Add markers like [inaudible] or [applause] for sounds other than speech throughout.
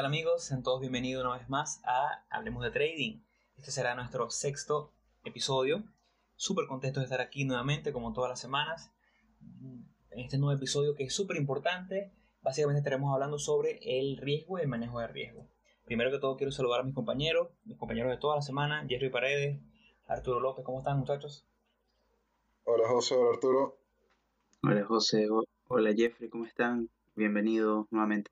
Hola, ¿qué tal amigos? Sean todos bienvenidos una vez más a Hablemos de Trading. Este será nuestro sexto episodio. Súper contento de estar aquí nuevamente, como todas las semanas, en este nuevo episodio que es súper importante. Básicamente estaremos hablando sobre el riesgo y el manejo de riesgo. Primero que todo quiero saludar a mis compañeros, mis compañeros de toda la semana, Jerry Paredes, Arturo López, ¿cómo están muchachos? Hola José, hola Arturo. Hola José, hola Jeffrey, ¿cómo están? Bienvenidos nuevamente.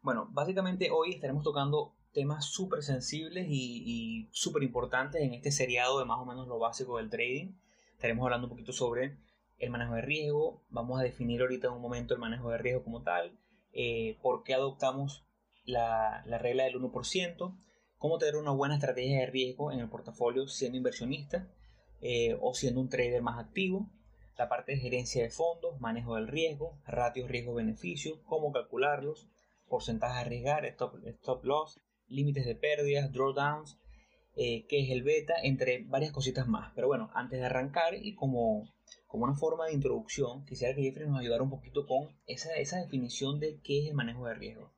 Bueno, básicamente hoy estaremos tocando temas súper sensibles y, súper importantes en este seriado de más o menos lo básico del trading. Estaremos hablando un poquito sobre el manejo de riesgo, vamos a definir ahorita en un momento el manejo de riesgo como tal, eh, por qué adoptamos la, regla del 1%, cómo tener una buena estrategia de riesgo en el portafolio siendo inversionista eh, o siendo un trader más activo, la parte de gerencia de fondos, manejo del riesgo, ratios riesgo-beneficio, cómo calcularlos, porcentaje a arriesgar, stop, stop loss, límites de pérdidas, drawdowns, eh, qué es el beta, entre varias cositas más. Pero bueno, antes de arrancar y como, como una forma de introducción, quisiera que Jeffrey nos ayudara un poquito con esa, esa definición de qué es el manejo de riesgo.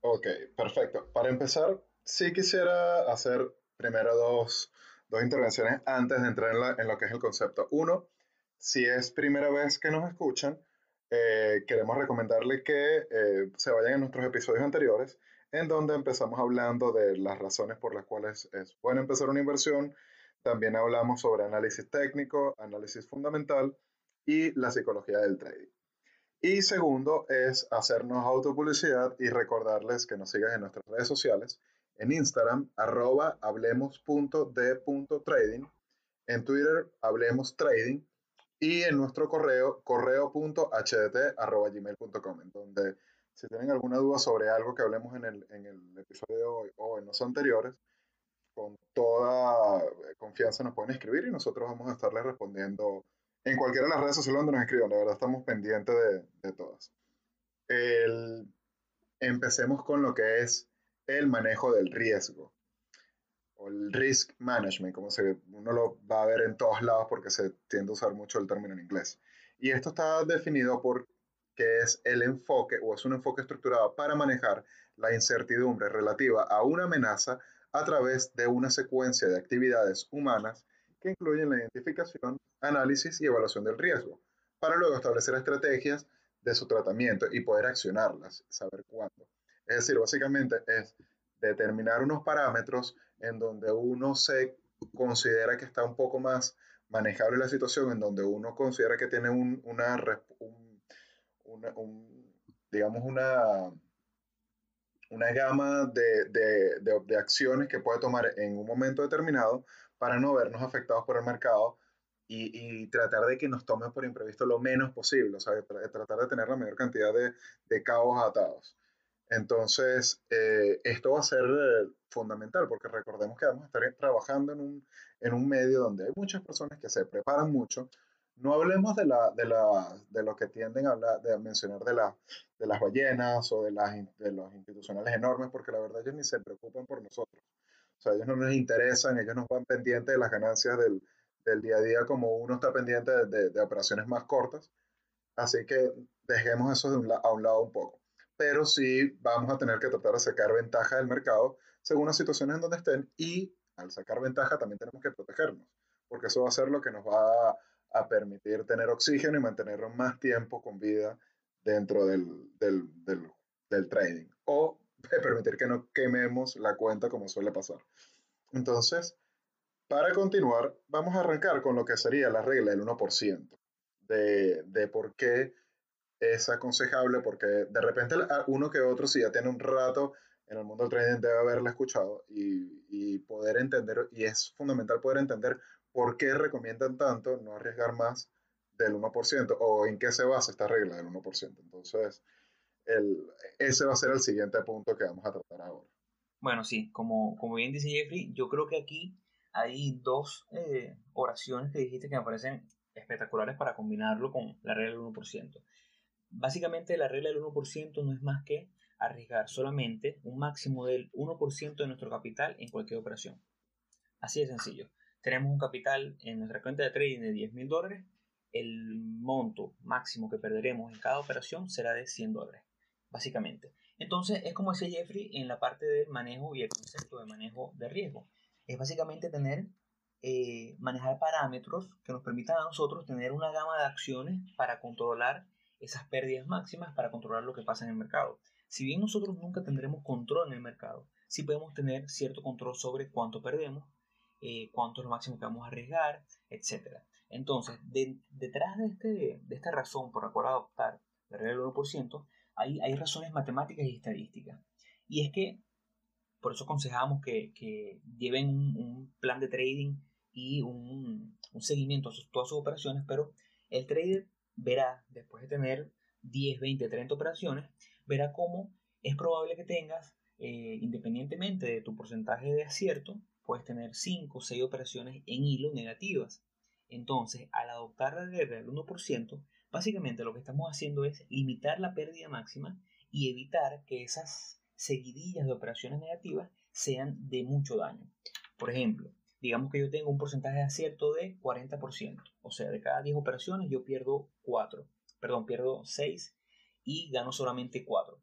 Ok, perfecto. Para empezar, sí quisiera hacer primero dos, dos intervenciones antes de entrar en, en, lo que es el concepto. Uno, si es primera vez que nos escuchan, eh, queremos recomendarle que eh, se vayan a nuestros episodios anteriores, en donde empezamos hablando de las razones por las cuales es bueno empezar una inversión. También hablamos sobre análisis técnico, análisis fundamental y la psicología del trading. Y segundo es hacernos autopublicidad y recordarles que nos sigan en nuestras redes sociales, en Instagram, arroba en Twitter, hablemos trading, y en nuestro correo, correo.hdt.gmail.com, en donde si tienen alguna duda sobre algo que hablemos en el, en el episodio de hoy o en los anteriores, con toda confianza nos pueden escribir y nosotros vamos a estarles respondiendo en cualquiera de las redes sociales donde nos escriban. De verdad estamos pendientes de, de todas. El, empecemos con lo que es el manejo del riesgo el risk management, como se, uno lo va a ver en todos lados porque se tiende a usar mucho el término en inglés. Y esto está definido por que es el enfoque o es un enfoque estructurado para manejar la incertidumbre relativa a una amenaza a través de una secuencia de actividades humanas que incluyen la identificación, análisis y evaluación del riesgo, para luego establecer estrategias de su tratamiento y poder accionarlas, saber cuándo. Es decir, básicamente es determinar unos parámetros en donde uno se considera que está un poco más manejable la situación, en donde uno considera que tiene un, una, digamos, una, una gama de, de, de, acciones que puede tomar en un momento determinado para no vernos afectados por el mercado y, y, tratar de que nos tomen por imprevisto lo menos posible, o sea, tratar de tener la mayor cantidad de cabos atados. Entonces, eh, esto va a ser eh, fundamental porque recordemos que vamos a estar trabajando en un, en un medio donde hay muchas personas que se preparan mucho. No hablemos de, la, de, la, de lo que tienden a, hablar, de mencionar de, la, de las ballenas o de, las, de los institucionales enormes, porque la verdad ellos ni se preocupan por nosotros. O sea, ellos no nos interesan, ellos nos van pendientes de las ganancias del, del día a día como uno está pendiente de, de, operaciones más cortas. Así que dejemos eso de un, a un lado un poco pero sí vamos a tener que tratar de sacar ventaja del mercado según las situaciones en donde estén y al sacar ventaja también tenemos que protegernos, porque eso va a ser lo que nos va a, permitir tener oxígeno y mantenernos más tiempo con vida dentro del, del, del, del trading o [laughs] permitir que no quememos la cuenta como suele pasar. Entonces, para continuar, vamos a arrancar con lo que sería la regla del 1%, de, de por qué es aconsejable porque de repente uno que otro, si ya tiene un rato en el mundo del trading, debe haberla escuchado y, poder entender, y es fundamental poder entender por qué recomiendan tanto no arriesgar más del 1% o en qué se basa esta regla del 1%. Entonces, el, ese va a ser el siguiente punto que vamos a tratar ahora. Bueno, sí, como, como bien dice Jeffrey, yo creo que aquí hay dos eh, oraciones que dijiste que me parecen espectaculares para combinarlo con la regla del 1%. Básicamente la regla del 1% no es más que arriesgar solamente un máximo del 1% de nuestro capital en cualquier operación. Así de sencillo. Tenemos un capital en nuestra cuenta de trading de 10 mil dólares. El monto máximo que perderemos en cada operación será de 100 dólares. Básicamente. Entonces, es como decía Jeffrey en la parte del manejo y el concepto de manejo de riesgo. Es básicamente tener, eh, manejar parámetros que nos permitan a nosotros tener una gama de acciones para controlar esas pérdidas máximas, para controlar lo que pasa en el mercado. Si bien nosotros nunca tendremos control en el mercado, sí podemos tener cierto control sobre cuánto perdemos, eh, cuánto es lo máximo que vamos a arriesgar, etc. Entonces, detrás de, este, de esta razón por la cual adoptar la regla del 1%, hay, hay razones matemáticas y estadísticas. Y es que, por eso aconsejamos que, que lleven un, plan de trading y un, un seguimiento a todas sus operaciones, pero el trader verá, después de tener 10, 20, 30 operaciones, verá cómo es probable que tengas, eh, independientemente de tu porcentaje de acierto, puedes tener 5 o 6 operaciones en hilo negativas. Entonces, al adoptar la regla del 1%, básicamente lo que estamos haciendo es limitar la pérdida máxima y evitar que esas seguidillas de operaciones negativas sean de mucho daño. Por ejemplo, digamos que yo tengo un porcentaje de acierto de 40%, o sea, de cada 10 operaciones yo pierdo 4, perdón, pierdo 6 y gano solamente 4.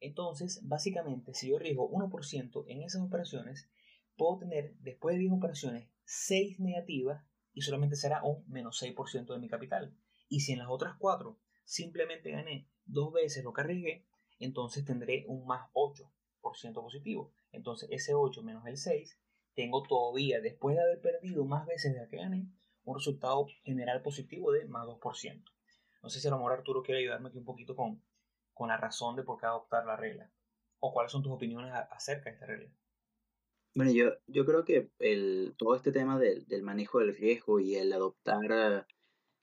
Entonces, básicamente, si yo arriesgo 1% en esas operaciones, puedo tener después de 10 operaciones 6 negativas y solamente será un menos 6% de mi capital. Y si en las otras 4 simplemente gané dos veces lo que arriesgué, entonces tendré un más 8% positivo. Entonces ese 8 menos el 6, tengo todavía, después de haber perdido más veces de que gané, un resultado general positivo de más 2%. No sé si a lo mejor Arturo quiere ayudarme aquí un poquito con, con la razón de por qué adoptar la regla. O cuáles son tus opiniones acerca de esta regla. Bueno, yo, yo creo que el, todo este tema del, del manejo del riesgo y el adoptar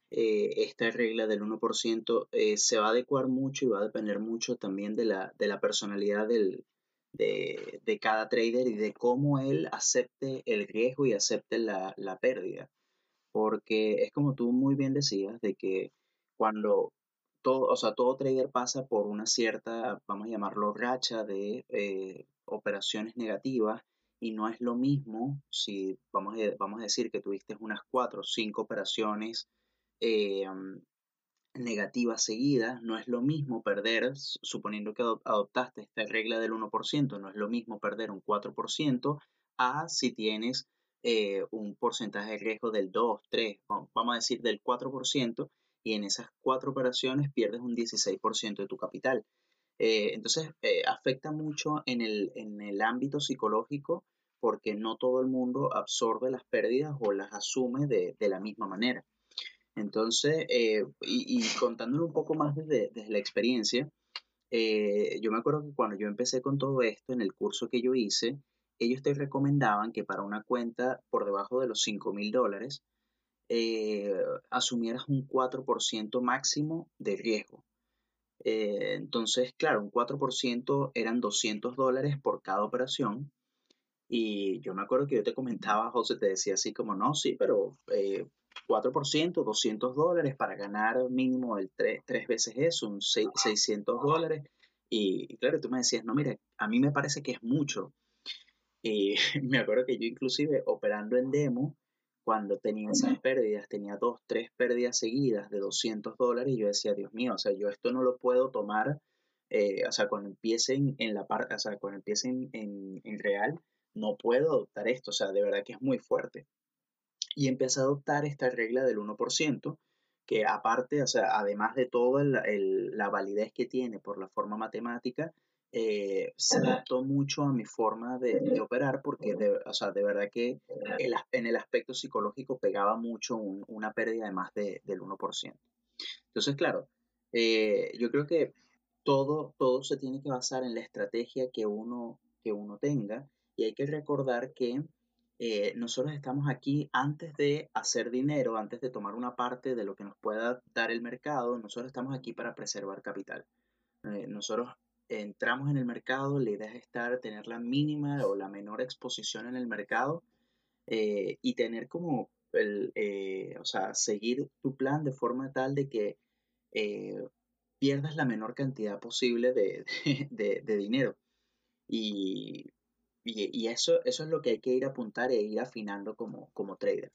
eh, esta regla del 1% eh, se va a adecuar mucho y va a depender mucho también de la, de la personalidad del, de, de, cada trader y de cómo él acepte el riesgo y acepte la, la pérdida. Porque es como tú muy bien decías, de que cuando todo, o sea, todo trader pasa por una cierta, vamos a llamarlo racha de eh, operaciones negativas y no es lo mismo si vamos a, vamos a decir que tuviste unas cuatro o cinco operaciones eh, negativas seguidas, no es lo mismo perder, suponiendo que adoptaste esta regla del 1%, no es lo mismo perder un 4% a si tienes eh, un porcentaje de riesgo del 2, 3, vamos a decir del 4%, y en esas cuatro operaciones pierdes un 16% de tu capital. Eh, entonces, eh, afecta mucho en el, en el ámbito psicológico porque no todo el mundo absorbe las pérdidas o las asume de, de la misma manera. Entonces, eh, y, y, contándolo un poco más desde, desde la experiencia, yo me acuerdo que cuando yo empecé con todo esto, en el curso que yo hice, ellos te recomendaban que para una cuenta por debajo de los 5 mil dólares, eh, asumieras un 4% máximo de riesgo. Eh, entonces, claro, un 4% eran 200 dólares por cada operación. Y yo me acuerdo que yo te comentaba, José, te decía así como, no, sí, pero eh, 4%, 200 dólares para ganar mínimo el tres, veces eso, un 600 dólares. Y, claro, tú me decías, no, mire, a mí me parece que es mucho. Y [laughs] me acuerdo que yo inclusive operando en demo, cuando tenía esas pérdidas, tenía dos, tres pérdidas seguidas de 200 dólares y yo decía, Dios mío, o sea, yo esto no lo puedo tomar, eh, o sea, cuando empiecen en la parte, o sea, cuando empiecen en, en, real, no puedo adoptar esto, o sea, de verdad que es muy fuerte. Y empecé a adoptar esta regla del 1%, que aparte, o sea, además de toda la validez que tiene por la forma matemática, eh, se adaptó mucho a mi forma de, operar porque, de, o sea, de verdad que en el aspecto psicológico pegaba mucho una pérdida de más de, del 1%. Entonces, claro, eh, yo creo que todo, todo se tiene que basar en la estrategia que uno, que uno tenga y hay que recordar que eh, nosotros estamos aquí antes de hacer dinero, antes de tomar una parte de lo que nos pueda dar el mercado, nosotros estamos aquí para preservar capital. nosotros entramos en el mercado, la idea es estar, tener la mínima o la menor exposición en el mercado eh, y tener como el, eh, o sea, seguir tu plan de forma tal de que eh, pierdas la menor cantidad posible de, [laughs] de, de dinero. Y, y, eso, eso es lo que hay que ir a apuntar e ir afinando como, como trader.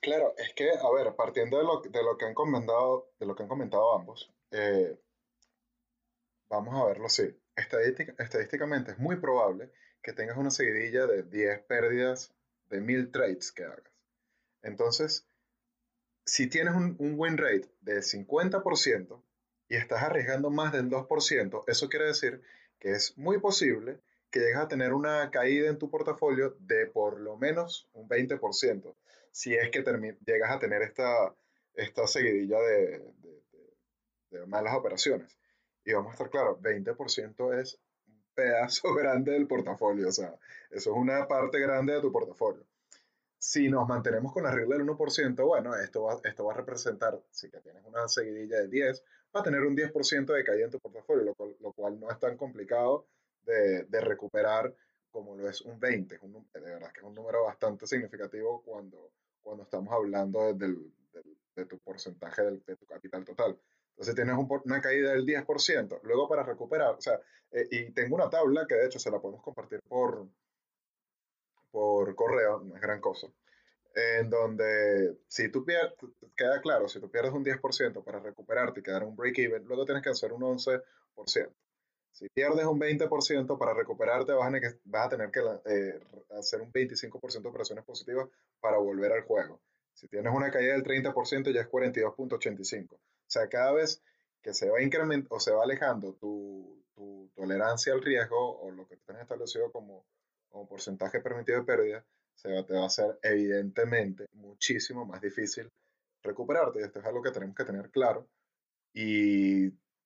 Claro, es que, a ver, partiendo de lo, de lo que han comentado, de lo que han comentado ambos, Vamos a verlo así. estadísticamente es muy probable que tengas una seguidilla de 10 pérdidas de 1000 trades que hagas. Entonces, si tienes un, win rate de 50% y estás arriesgando más del 2%, eso quiere decir que es muy posible que llegues a tener una caída en tu portafolio de por lo menos un 20%, si es que llegas a tener esta, esta seguidilla de, de malas operaciones. Y vamos a estar claros, 20% es un pedazo [laughs] grande del portafolio, o sea, eso es una parte grande de tu portafolio. Si nos mantenemos con la regla del 1%, bueno, esto va, esto va a representar, si que tienes una seguidilla de 10, va a tener un 10% de caída en tu portafolio, lo cual no es tan complicado de, de, recuperar como lo es un 20. Es un, de verdad que es un número bastante significativo cuando, cuando estamos hablando de, de tu porcentaje del, de tu capital total. Entonces tienes una caída del 10%. Luego para recuperar, o sea, eh, y tengo una tabla que de hecho se la podemos compartir por, por correo, no es gran cosa, en donde si tú pierdes, queda claro, si tú pierdes un 10% para recuperarte y quedar un break-even, luego tienes que hacer un 11%. Si pierdes un 20% para recuperarte, vas a, vas a tener que eh, hacer un 25% de operaciones positivas para volver al juego. Si tienes una caída del 30%, ya es 42.85. O sea, cada vez que se va incrementando o se va alejando tu, tu, tolerancia al riesgo o lo que tienes establecido como, como porcentaje permitido de pérdida, se va, te va a hacer evidentemente muchísimo más difícil recuperarte. Y esto es algo que tenemos que tener claro y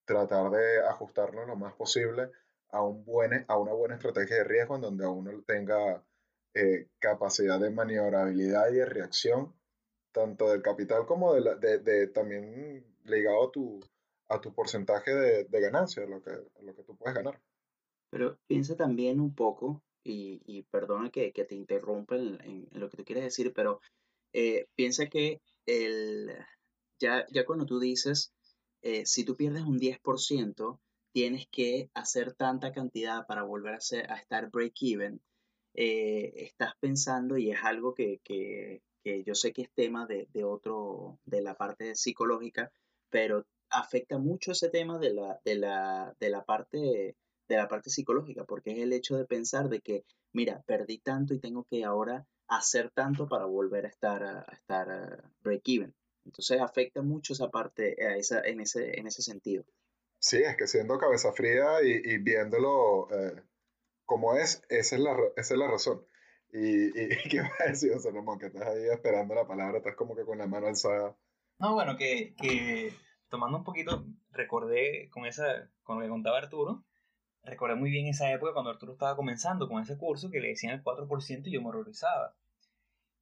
tratar de ajustarnos lo más posible a, un a una buena estrategia de riesgo en donde uno tenga eh, capacidad de maniobrabilidad y de reacción, tanto del capital como de, de, de también ligado a tu, a porcentaje de, de ganancia, lo que, lo que tú puedes ganar. Pero piensa también un poco, y, y perdona que, que, te interrumpa en, lo que tú quieres decir, pero eh, piensa que el, ya, ya cuando tú dices, eh, si tú pierdes un 10%, tienes que hacer tanta cantidad para volver a, estar break-even, eh, estás pensando, y es algo que, que, que, yo sé que es tema de, de otro, de la parte psicológica, pero afecta mucho ese tema de la, de la, de la parte de la parte psicológica, porque es el hecho de pensar de que, mira, perdí tanto y tengo que ahora hacer tanto para volver a estar, a, estar break-even. Entonces afecta mucho esa parte a esa, en, ese, en ese sentido. Sí, es que siendo cabeza fría y, y viéndolo eh, como es, esa es la, esa es la razón. Y, y, [laughs] ¿qué va a decir, Salomón? Que estás ahí esperando la palabra, estás como que con la mano alzada. No, bueno, que, que tomando un poquito, recordé con, esa, con lo que contaba Arturo, recordé muy bien esa época cuando Arturo estaba comenzando con ese curso que le decían el 4% y yo me horrorizaba.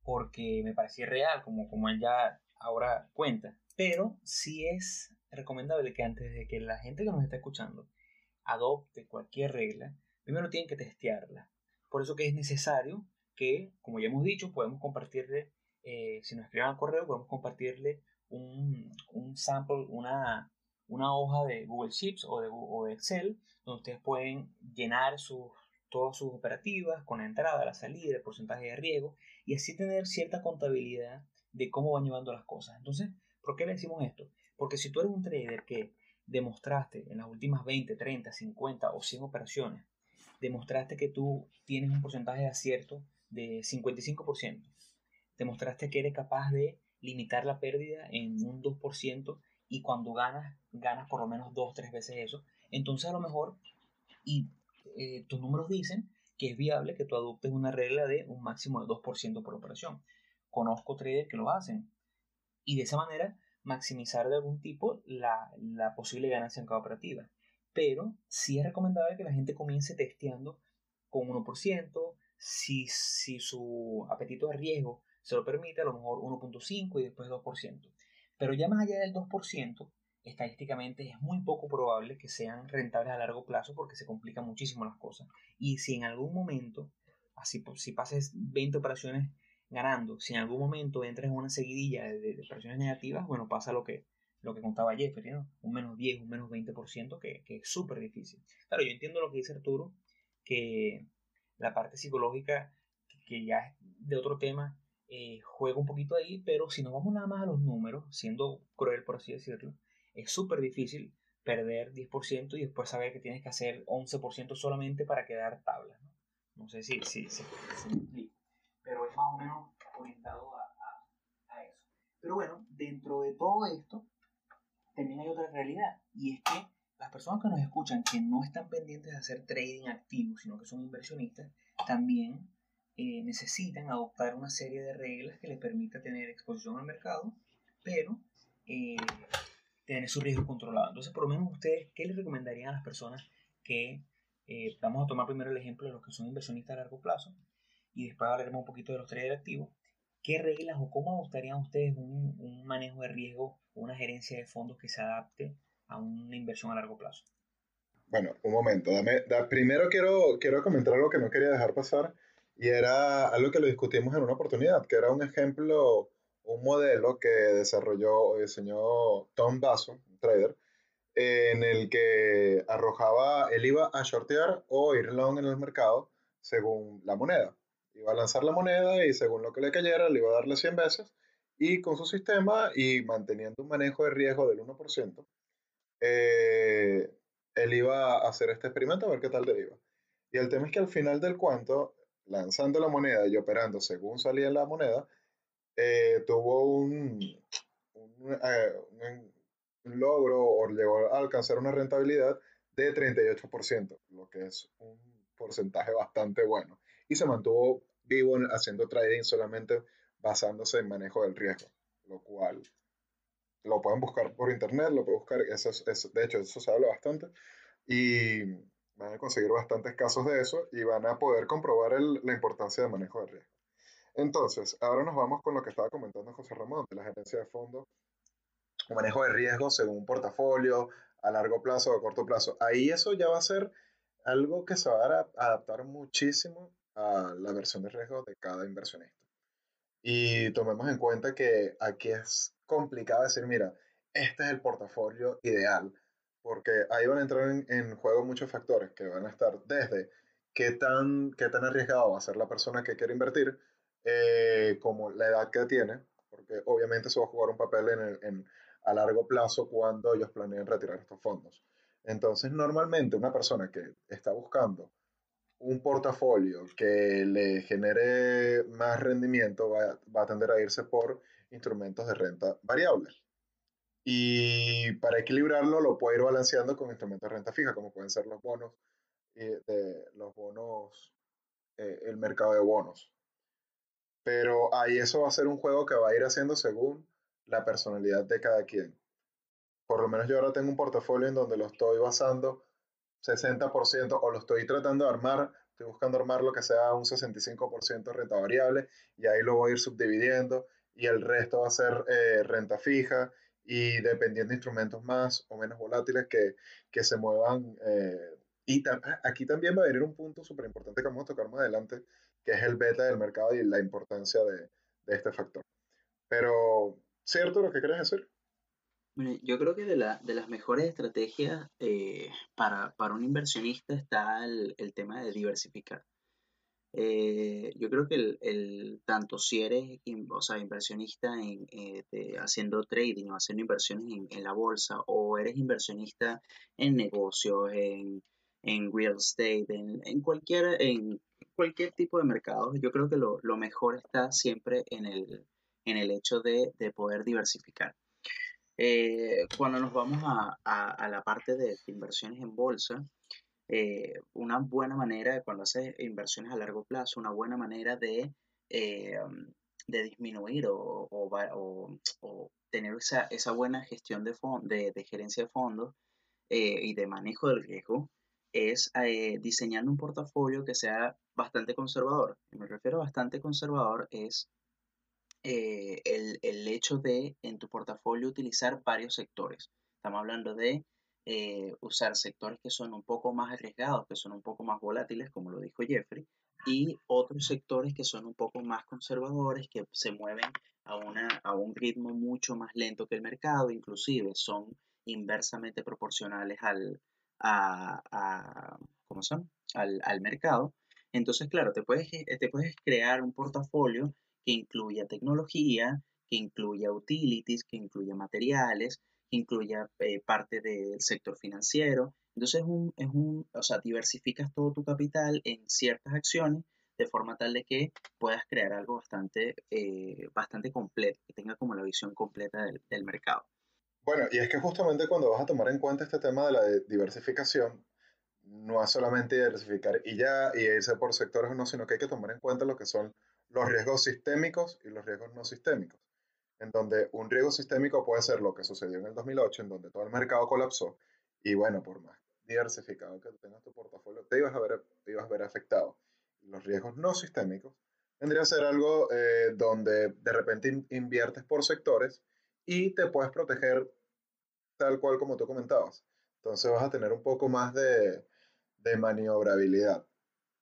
Porque me parecía real, como, como él ya ahora cuenta. Pero sí es recomendable que antes de que la gente que nos está escuchando adopte cualquier regla, primero tienen que testearla. Por eso que es necesario que, como ya hemos dicho, podemos compartirle, eh, si nos escriben al correo, podemos compartirle un, un sample, una, una hoja de Google Sheets o de, o de Excel, donde ustedes pueden llenar sus, todas sus operativas con la entrada, la salida, el porcentaje de riesgo y así tener cierta contabilidad de cómo van llevando las cosas. Entonces, ¿por qué le decimos esto? Porque si tú eres un trader que demostraste en las últimas 20, 30, 50 o 100 operaciones, demostraste que tú tienes un porcentaje de acierto de 55%, demostraste que eres capaz de limitar la pérdida en un 2% y cuando ganas, ganas por lo menos dos, tres veces eso, entonces a lo mejor, y eh, tus números dicen que es viable que tú adoptes una regla de un máximo de 2% por operación. Conozco traders que lo hacen y de esa manera maximizar de algún tipo la, la posible ganancia en cada operativa. Pero sí es recomendable que la gente comience testeando con 1%, si, si su apetito de riesgo se lo permite, a lo mejor 1.5 y después 2%. Pero ya más allá del 2%, estadísticamente es muy poco probable que sean rentables a largo plazo porque se complican muchísimo las cosas. Y si en algún momento, así si pases 20 operaciones ganando, si en algún momento entras en una seguidilla de, operaciones negativas, bueno, pasa lo que, lo que contaba Jeffrey, ¿no? Un menos 10, un menos 20%, que, que es súper difícil. Claro, yo entiendo lo que dice Arturo, que la parte psicológica, que ya es de otro tema, eh, juega un poquito ahí, pero si nos vamos nada más a los números, siendo cruel por así decirlo, es súper difícil perder 10% y después saber que tienes que hacer 11% solamente para quedar tabla. ¿no? no sé si, si, si, si pero es más o menos orientado a, eso. Pero bueno, dentro de todo esto, también hay otra realidad, y es que las personas que nos escuchan, que no están pendientes de hacer trading activo, sino que son inversionistas, también eh, necesitan adoptar una serie de reglas que les permita tener exposición al mercado, pero eh, tener su riesgo controlado. Entonces, por lo menos ustedes, ¿qué les recomendarían a las personas que, eh, vamos a tomar primero el ejemplo de los que son inversionistas a largo plazo y después hablaremos un poquito de los traders activos, ¿qué reglas o cómo adoptarían ustedes un, un manejo de riesgo una gerencia de fondos que se adapte a una inversión a largo plazo? Bueno, un momento, dame, primero quiero, quiero comentar algo que no quería dejar pasar y era algo que lo discutimos en una oportunidad, que era un ejemplo, un modelo que desarrolló o diseñó Tom Basso, un trader, en el que arrojaba, él iba a shortear o ir long en el mercado según la moneda. Iba a lanzar la moneda y según lo que le cayera, le iba a darle 100 veces y con su sistema y manteniendo un manejo de riesgo del 1%, eh, él iba a hacer este experimento a ver qué tal deriva. Y el tema es que al final del cuento, lanzando la moneda y operando según salía la moneda, eh, tuvo un, eh, un, logro o llegó a alcanzar una rentabilidad de 38%, lo que es un porcentaje bastante bueno. Y se mantuvo vivo haciendo trading solamente basándose en manejo del riesgo, lo cual lo pueden buscar por internet, lo pueden buscar, eso, de hecho eso se habla bastante, y van a conseguir bastantes casos de eso y van a poder comprobar la importancia del manejo de riesgo. Entonces, ahora nos vamos con lo que estaba comentando José Ramón, de la gerencia de fondos, manejo de riesgo según un portafolio, a largo plazo o a corto plazo. Ahí eso ya va a ser algo que se va a adaptar muchísimo a la versión de riesgo de cada inversionista. Y tomemos en cuenta que aquí es complicado decir, mira, este es el portafolio ideal, porque ahí van a entrar en, juego muchos factores que van a estar desde qué tan, qué tan arriesgado va a ser la persona que quiere invertir, eh, como la edad que tiene, porque obviamente eso va a jugar un papel en, en, a largo plazo cuando ellos planean retirar estos fondos. Entonces, normalmente una persona que está buscando un portafolio que le genere más rendimiento va, va, a tender a irse por instrumentos de renta variable. Y para equilibrarlo lo puede ir balanceando con instrumentos de renta fija, como pueden ser los bonos, eh, de, los bonos, eh, el mercado de bonos. Pero ahí eso va a ser un juego que va a ir haciendo según la personalidad de cada quien. Por lo menos yo ahora tengo un portafolio en donde lo estoy basando 60% o lo estoy tratando de armar, estoy buscando armar lo que sea un 65% renta variable y ahí lo voy a ir subdividiendo y el resto va a ser eh, renta fija y dependiendo de instrumentos más o menos volátiles que, que se muevan. Eh, y aquí también va a venir un punto súper importante que vamos a tocar más adelante, que es el beta del mercado y la importancia de, de este factor. Pero, ¿cierto lo que quieres decir? Yo creo que de, la, de las mejores estrategias eh, para, para, un inversionista está el, tema de diversificar. Eh, yo creo que el, el, tanto si eres o sea, inversionista en, eh, haciendo trading o haciendo inversiones en, en, la bolsa o eres inversionista en negocios, en, en real estate, en, en, cualquier, en cualquier tipo de mercado, yo creo que lo, lo mejor está siempre en el, en el hecho de, de poder diversificar. Eh, cuando nos vamos a, a, la parte de inversiones en bolsa, eh, una buena manera, cuando haces inversiones a largo plazo, una buena manera de, eh, de disminuir o, o, tener esa, esa, buena gestión de, de, de gerencia de fondos y de manejo del riesgo es diseñando un portafolio que sea bastante conservador. Me refiero a bastante conservador es eh, el, el, hecho de en tu portafolio utilizar varios sectores. Estamos hablando de eh, usar sectores que son un poco más arriesgados, que son un poco más volátiles, como lo dijo Jeffrey, y otros sectores que son un poco más conservadores, que se mueven a, una, a un ritmo mucho más lento que el mercado, inclusive son inversamente proporcionales al, a, a ¿cómo son? Al, al mercado. Entonces, claro, te puedes, te puedes crear un portafolio que incluya tecnología, que incluya utilities, que incluya materiales, incluya eh, parte del sector financiero. Entonces, es un, es un, o sea, diversificas todo tu capital en ciertas acciones de forma tal de que puedas crear algo bastante, eh, bastante completo, que tenga como la visión completa del, del mercado. Bueno, y es que justamente cuando vas a tomar en cuenta este tema de la diversificación, no es solamente diversificar y ya, y irse por sectores o no, sino que hay que tomar en cuenta lo que son los riesgos sistémicos y los riesgos no sistémicos. En donde un riesgo sistémico puede ser lo que sucedió en el 2008, en donde todo el mercado colapsó, y bueno, por más diversificado que tengas tu portafolio, te ibas a ver, ibas a ver afectado. los riesgos no sistémicos vendría a ser algo eh, donde de repente inviertes por sectores y te puedes proteger tal cual como tú comentabas. Entonces vas a tener un poco más de maniobrabilidad.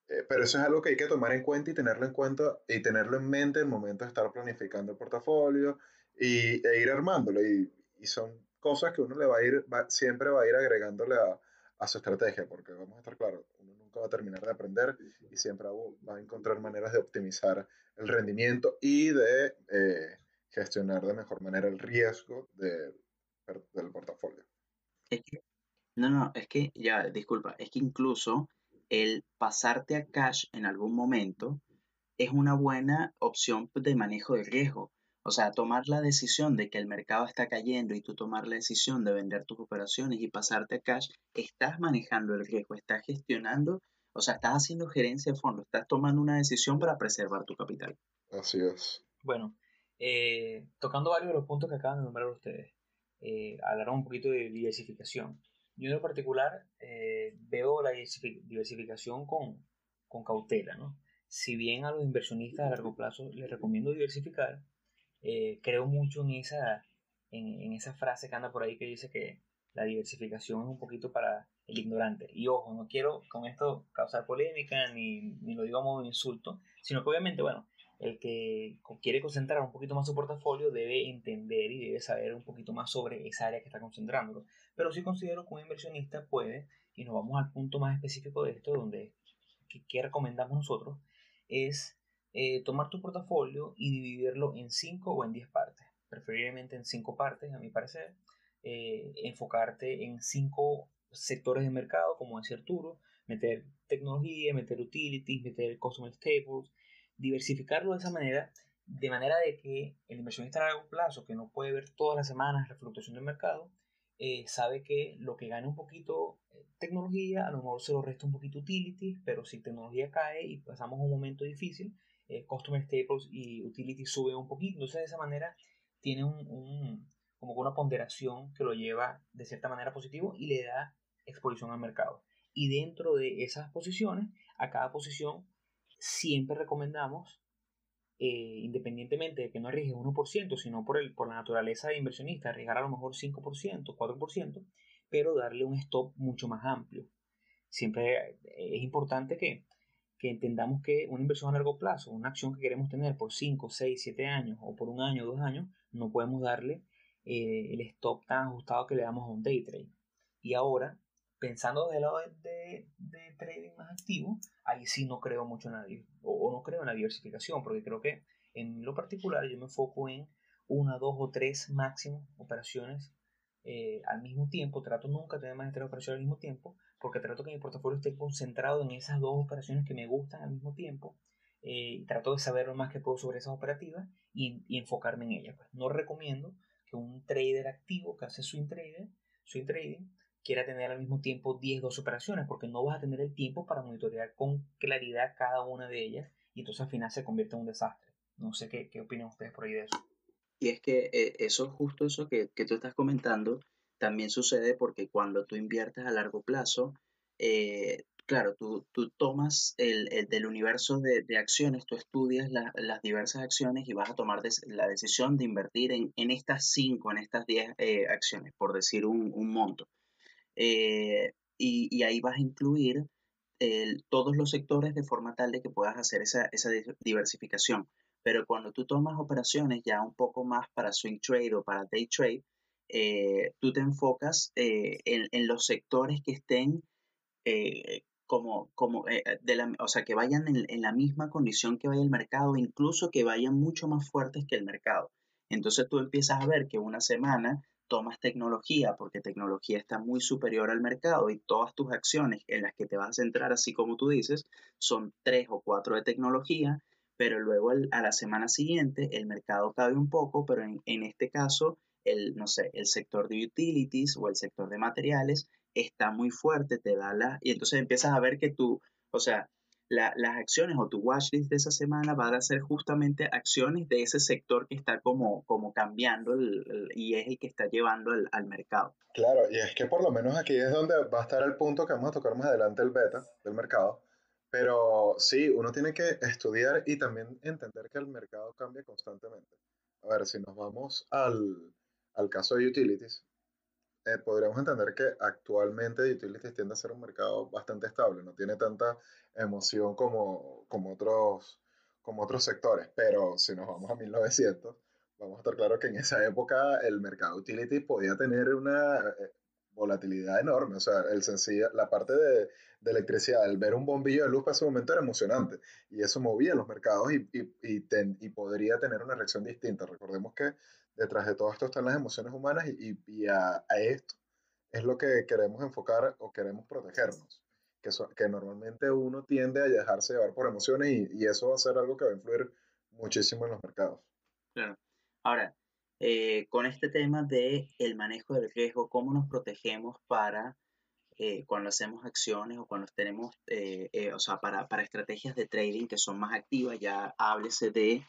Eh, pero eso es algo que hay que tomar en cuenta y tenerlo en cuenta y tenerlo en mente en el momento de estar planificando el portafolio y, e ir armándolo. Y, y son cosas que uno le va a ir, siempre va a ir agregándole a, a, su estrategia, porque vamos a estar claros, uno nunca va a terminar de aprender y siempre va, a encontrar maneras de optimizar el rendimiento y de eh, gestionar de mejor manera el riesgo de, del portafolio. no, no, es que ya, disculpa, es que incluso el pasarte a cash en algún momento es una buena opción de manejo de riesgo. O sea, tomar la decisión de que el mercado está cayendo y tú tomar la decisión de vender tus operaciones y pasarte a cash, estás manejando el riesgo, estás gestionando, o sea, estás haciendo gerencia de fondo, estás tomando una decisión para preservar tu capital. Así es. Bueno, eh, tocando varios de los puntos que acaban de nombrar ustedes, eh, hablaron un poquito de diversificación. Yo en particular eh, veo la diversificación con, con cautela, ¿no? Si bien a los inversionistas a largo plazo les recomiendo diversificar, eh, creo mucho en esa, en, en, esa frase que anda por ahí que dice que la diversificación es un poquito para el ignorante. Y ojo, no quiero con esto causar polémica ni, ni lo digo a modo insulto, sino que obviamente, bueno, el que quiere concentrar un poquito más su portafolio debe entender y debe saber un poquito más sobre esa área que está concentrándolo. Pero sí considero que un inversionista puede, y nos vamos al punto más específico de esto, donde que, recomendamos nosotros, es eh, tomar tu portafolio y dividirlo en 5 o en 10 partes, preferiblemente en 5 partes, a mi parecer, eh, enfocarte en 5 sectores de mercado, como decía Arturo, meter tecnología, meter utilities, meter customer staples, diversificarlo de esa manera, de manera de que el inversionista a largo plazo, que no puede ver todas las semanas la fluctuación del mercado, eh, sabe que lo que gana un poquito eh, tecnología, a lo mejor se lo resta un poquito utilities, pero si tecnología cae y pasamos un momento difícil, eh, customer staples y utilities suben un poquito. Entonces de esa manera tiene un, un, como una ponderación que lo lleva de cierta manera positivo y le da exposición al mercado. Y dentro de esas posiciones, a cada posición siempre recomendamos, eh, independientemente de que no arriesgues 1%, sino por, el, por la naturaleza de inversionista, arriesgar a lo mejor 5%, 4%, pero darle un stop mucho más amplio. Siempre es importante que, que entendamos que una inversión a largo plazo, una acción que queremos tener por 5, 6, 7 años o por un año, dos años, no podemos darle eh, el stop tan ajustado que le damos a un day trade. Y ahora, pensando desde el lado de, de, trading más activo, ahí sí no creo mucho en la, o, no creo en la diversificación, porque creo que en lo particular yo me enfoco en una, dos o tres máximo operaciones eh, al mismo tiempo. Trato nunca de tener más de tres operaciones al mismo tiempo, porque trato que mi portafolio esté concentrado en esas dos operaciones que me gustan al mismo tiempo. Eh, trato de saber lo más que puedo sobre esas operativas y, y enfocarme en ellas. Pues no recomiendo que un trader activo que hace swing, trader, swing trading quiera tener al mismo tiempo 10, 12 operaciones, porque no vas a tener el tiempo para monitorear con claridad cada una de ellas y entonces al final se convierte en un desastre. No sé qué, qué opinan ustedes por ahí de eso. Y es que eh, eso, justo eso que, que, tú estás comentando, también sucede porque cuando tú inviertes a largo plazo, eh, claro, tú, tú tomas el, el, del universo de, de acciones, tú estudias la, las diversas acciones y vas a tomar la decisión de invertir en, en estas 5, en estas 10 eh, acciones, por decir un, un monto. Eh, y, ahí vas a incluir todos los sectores de forma tal de que puedas hacer esa, diversificación. Pero cuando tú tomas operaciones ya un poco más para swing trade o para day trade, eh, tú te enfocas eh, en, los sectores que estén como, como de la, o sea, que vayan en, la misma condición que vaya el mercado, incluso que vayan mucho más fuertes que el mercado. Entonces tú empiezas a ver que una semana tomas tecnología, porque tecnología está muy superior al mercado y todas tus acciones en las que te vas a centrar, así como tú dices, son tres o cuatro de tecnología, pero luego a la semana siguiente el mercado cae un poco, pero en, en este caso, el, no sé, el sector de utilities o el sector de materiales está muy fuerte, te da la... Y entonces empiezas a ver que tú, o sea, las acciones o tu watchlist de esa semana van a ser justamente acciones de ese sector que está como, como cambiando y es el que está llevando al mercado. Claro, y es que por lo menos aquí es donde va a estar el punto que vamos a tocar más adelante, el beta del mercado. Pero sí, uno tiene que estudiar y también entender que el mercado cambia constantemente. A ver, si nos vamos al, al caso de utilities, eh, podríamos entender que actualmente utilities tiende a ser un mercado bastante estable, no tiene tanta emoción como, como, otros, como otros sectores, pero si nos vamos a 1900, vamos a estar claros que en esa época el mercado utilities podía tener una eh, volatilidad enorme, o sea, el sencilla, la parte de, de, electricidad, el ver un bombillo de luz para ese momento era emocionante y eso movía los mercados y, y, y, y podría tener una reacción distinta. Recordemos que detrás de todo esto están las emociones humanas y, y a, a, esto es lo que queremos enfocar o queremos protegernos. Que, que normalmente uno tiende a dejarse llevar por emociones y, y, eso va a ser algo que va a influir muchísimo en los mercados. Claro. Ahora, eh, con este tema de el manejo del riesgo, cómo nos protegemos para eh, cuando hacemos acciones o cuando tenemos, eh, eh, o sea, para, para, estrategias de trading que son más activas, ya háblese de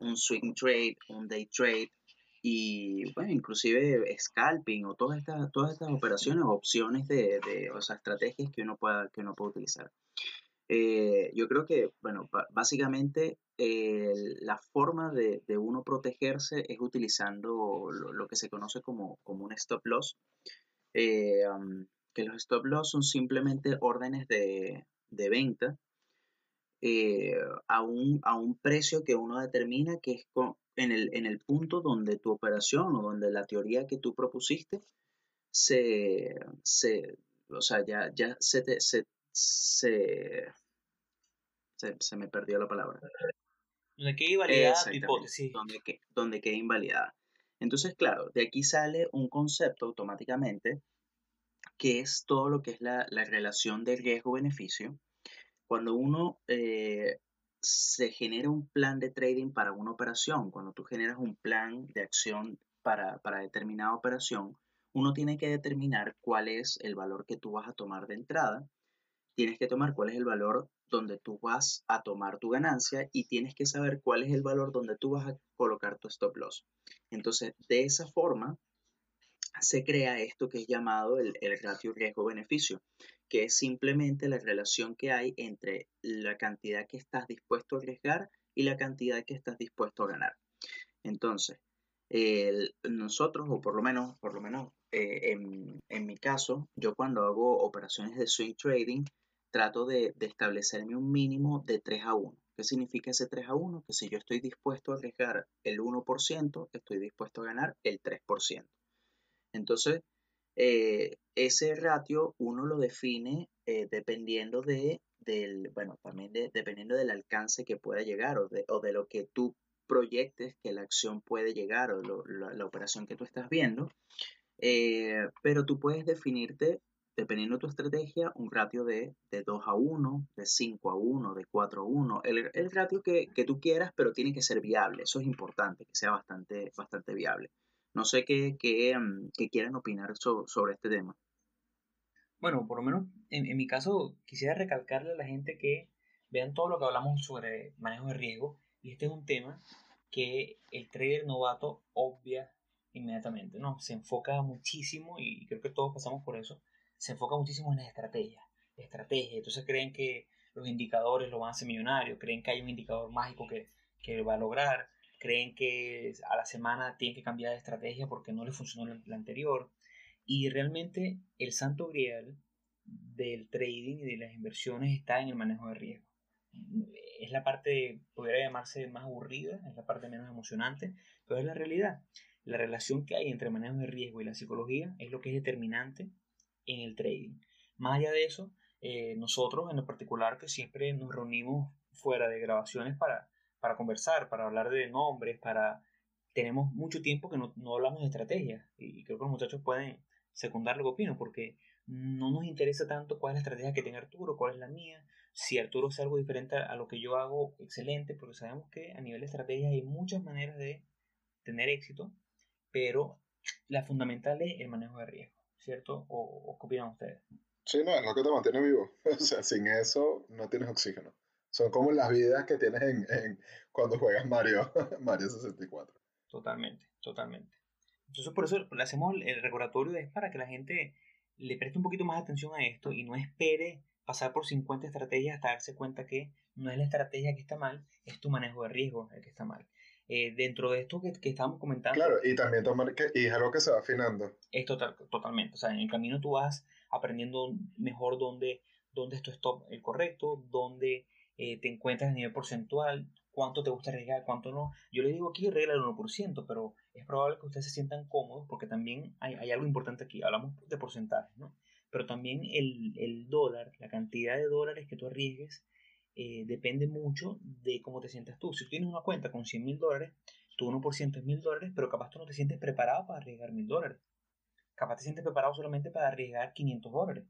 un swing trade, un day trade y, bueno, inclusive scalping o todas estas, todas estas operaciones o opciones de, de, o sea, estrategias que uno pueda, que uno pueda utilizar. Yo creo que, bueno, básicamente eh, la forma de, de, uno protegerse es utilizando lo, lo, que se conoce como, como un stop loss. Eh, um, que los stop loss son simplemente órdenes de, de venta eh, a, un, a, un, precio que uno determina que es con, en, el, en, el, punto donde tu operación o donde la teoría que tú propusiste se, se o sea, ya, ya se, te, se, se, se, me perdió la palabra. Donde queda invalidada tu hipótesis. Donde, que, donde queda invalidada. Entonces, claro, de aquí sale un concepto automáticamente que es todo lo que es la, la relación de riesgo-beneficio. Cuando uno eh, se genera un plan de trading para una operación, cuando tú generas un plan de acción para, para determinada operación, uno tiene que determinar cuál es el valor que tú vas a tomar de entrada, tienes que tomar cuál es el valor donde tú vas a tomar tu ganancia y tienes que saber cuál es el valor donde tú vas a colocar tu stop loss. Entonces, de esa forma, se crea esto que es llamado el, el ratio riesgo-beneficio, que es simplemente la relación que hay entre la cantidad que estás dispuesto a arriesgar y la cantidad que estás dispuesto a ganar. Entonces, nosotros, o por lo menos, por lo menos eh, en, en, mi caso, yo cuando hago operaciones de swing trading, trato de, de, establecerme un mínimo de 3 a 1. ¿Qué significa ese 3 a 1? Que si yo estoy dispuesto a arriesgar el 1%, estoy dispuesto a ganar el 3%. Entonces, eh, ese ratio uno lo define eh, dependiendo de, del, bueno, también de, dependiendo del alcance que pueda llegar o de, o de, lo que tú proyectes que la acción puede llegar o lo, la, la, operación que tú estás viendo. Eh, pero tú puedes definirte, dependiendo de tu estrategia, un ratio de, de 2 a 1, de 5 a 1, de 4 a 1, el, el ratio que, que, tú quieras, pero tiene que ser viable. Eso es importante, que sea bastante, bastante viable. No sé qué, qué, mm, qué quieran opinar so, sobre este tema. Bueno, por lo menos en, en, mi caso quisiera recalcarle a la gente que vean todo lo que hablamos sobre manejo de riesgo y este es un tema que el trader novato obvia inmediatamente, ¿no? Se enfoca muchísimo y creo que todos pasamos por eso, se enfoca muchísimo en la estrategia, estrategia, entonces creen que los indicadores lo van a hacer millonario, creen que hay un indicador mágico que, que va a lograr, creen que a la semana tienen que cambiar de estrategia porque no les funcionó la anterior. Y realmente el santo grial del trading y de las inversiones está en el manejo de riesgo. Es la parte, podría llamarse más aburrida, es la parte menos emocionante, pero es la realidad. La relación que hay entre manejo de riesgo y la psicología es lo que es determinante en el trading. Más allá de eso, eh, nosotros en lo particular que siempre nos reunimos fuera de grabaciones para para conversar, para hablar de nombres, para tenemos mucho tiempo que no, no hablamos de estrategia y creo que los muchachos pueden secundar lo que opino porque no nos interesa tanto cuál es la estrategia que tiene Arturo, cuál es la mía. Si Arturo hace algo diferente a lo que yo hago, excelente, porque sabemos que a nivel de estrategia hay muchas maneras de tener éxito, pero la fundamental es el manejo de riesgo, ¿cierto? ¿O, qué opinan ustedes? Sí, no, es lo que te mantiene vivo. [laughs] O sea, sin eso no tienes oxígeno. Son como las vidas que tienes en, cuando juegas Mario, [laughs] Mario 64. Totalmente, totalmente. Entonces por eso le hacemos el recordatorio es para que la gente le preste un poquito más atención a esto y no espere pasar por 50 estrategias hasta darse cuenta que no es la estrategia que está mal, es tu manejo de riesgo el que está mal. Eh, dentro de esto que, que estábamos comentando. Claro, y también tomar que, y es algo que se va afinando. Es total, totalmente. O sea, en el camino tú vas aprendiendo mejor dónde, dónde es tu stop el correcto, dónde eh, te encuentras a nivel porcentual, cuánto te gusta arriesgar, cuánto no. Yo le digo aquí regla el 1%, pero es probable que ustedes se sientan cómodos porque también hay, hay algo importante aquí. Hablamos de porcentajes, ¿no? Pero también el, el, dólar, la cantidad de dólares que tú arriesgues, eh, depende mucho de cómo te sientas tú. Si tú tienes una cuenta con 100 mil dólares, tu 1% es mil dólares, pero capaz tú no te sientes preparado para arriesgar mil dólares. Capaz te sientes preparado solamente para arriesgar 500 dólares.